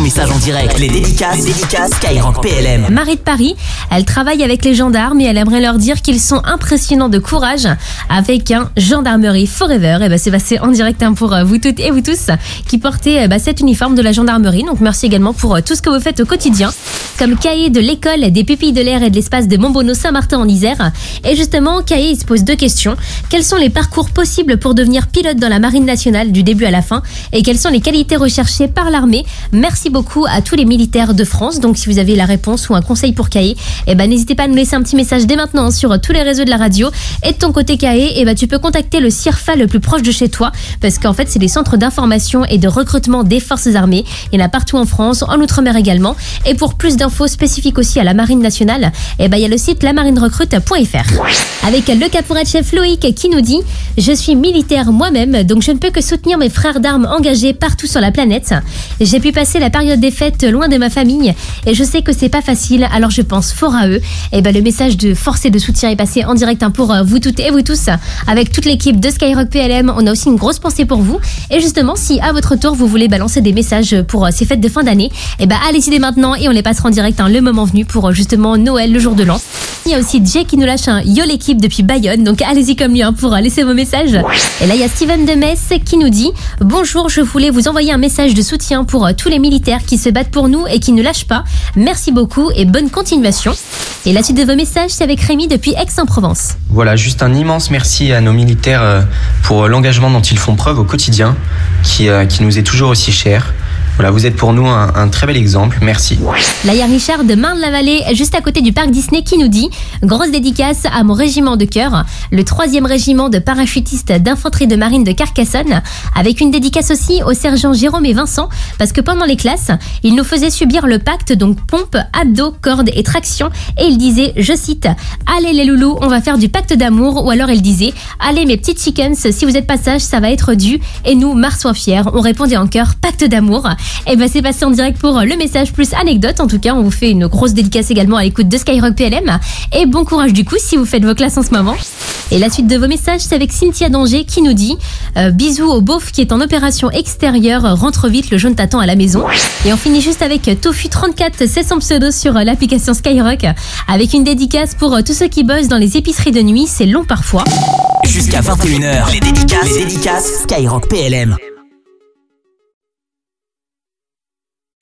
ton message en direct. Les dédicaces, les dédicaces Skyrock PLM. Marie de Paris, elle travaille avec les gendarmes et elle aimerait leur dire qu'ils sont impressionnants de courage avec un gendarmerie forever. Et ben c'est passé en direct hein, pour euh, vous toutes et vous tous qui portez euh, bah, cet uniforme de la gendarmerie. Donc merci également pour euh, tout ce que vous faites au quotidien. Comme Cahier de l'école des pupilles de l'air et de l'espace de Montbonneau Saint-Martin en Isère. Et justement, Cahier se pose deux questions. Quels sont les parcours possibles pour devenir pilote dans la marine nationale du début à la fin? Et quelles sont les qualités recherchées par l'armée? Merci beaucoup à tous les militaires de France. Donc si vous avez la réponse ou un conseil pour Cahier, eh ben n'hésitez pas à nous laisser un petit message dès maintenant sur tous les réseaux de la radio. Et de ton côté Cahier, eh ben tu peux contacter le CIRFA le plus proche de chez toi parce qu'en fait c'est des centres d'information et de recrutement des forces armées. Il y en a partout en France, en Outre-mer également. Et pour plus d'infos spécifiques aussi à la marine nationale, eh ben il y a le site lamarinerecrute.fr. Avec le caporal chef Loïc qui nous dit Je suis militaire moi-même, donc je ne peux que soutenir mes frères d'armes engagés partout sur la planète. J'ai pu passer la période des fêtes loin de ma famille et je sais que c'est pas facile, alors je pense fort à eux. Et ben le message de force et de soutien est passé en direct hein, pour euh, vous toutes et vous tous. Avec toute l'équipe de Skyrock PLM, on a aussi une grosse pensée pour vous. Et justement, si à votre tour vous voulez balancer des messages pour euh, ces fêtes de fin d'année, et ben allez-y dès maintenant et on les passera en direct hein, le moment venu pour euh, justement Noël, le jour de l'an. Il y a aussi Jay qui nous lâche un Yo l'équipe depuis Bayonne, donc allez-y comme lui hein, pour laisser vos messages. Et là, il y a Steven de Metz qui nous dit Bonjour, je voulais vous envoyer un message de soutien pour tous les militaires qui se battent pour nous et qui ne lâchent pas. Merci beaucoup et bonne continuation. Et la suite de vos messages, c'est avec Rémi depuis Aix-en-Provence. Voilà, juste un immense merci à nos militaires euh, pour l'engagement dont ils font preuve au quotidien, euh, qui nous est toujours aussi cher. Voilà, vous êtes pour nous un, très bel exemple. Merci. Là, il y a Richard de Marne-la-Vallée, juste à côté du parc Disney, qui nous dit Grosse dédicace à mon régiment de cœur, le troisième régiment de parachutistes d'infanterie de marine de Carcassonne, avec une dédicace aussi au sergent Jérôme et Vincent, parce que pendant les classes, ils nous faisaient subir le pacte, donc pompe, abdos, cordes et traction, et il disait, je cite, Allez les loulous, on va faire du pacte d'amour, ou alors il disait, Allez mes petites chickens, si vous êtes pas sages, ça va être dû, et nous, Marsois fiers, on répondait en cœur, pacte d'amour. Et ben c'est passé en direct pour le message plus anecdote. En tout cas, on vous fait une grosse dédicace également à l'écoute de Skyrock PLM. Et bon courage du coup si vous faites vos classes en ce moment. Et la suite de vos messages, c'est avec Cynthia Danger qui nous dit euh, Bisous au beauf qui est en opération extérieure, rentre vite, le jaune t'attend à la maison. Et on finit juste avec Tofu34, c'est son pseudo sur euh, l'application Skyrock, avec une dédicace pour euh, tous ceux qui bossent dans les épiceries de nuit, c'est long parfois. Jusqu'à 21h, les dédicaces, les dédicaces Skyrock PLM.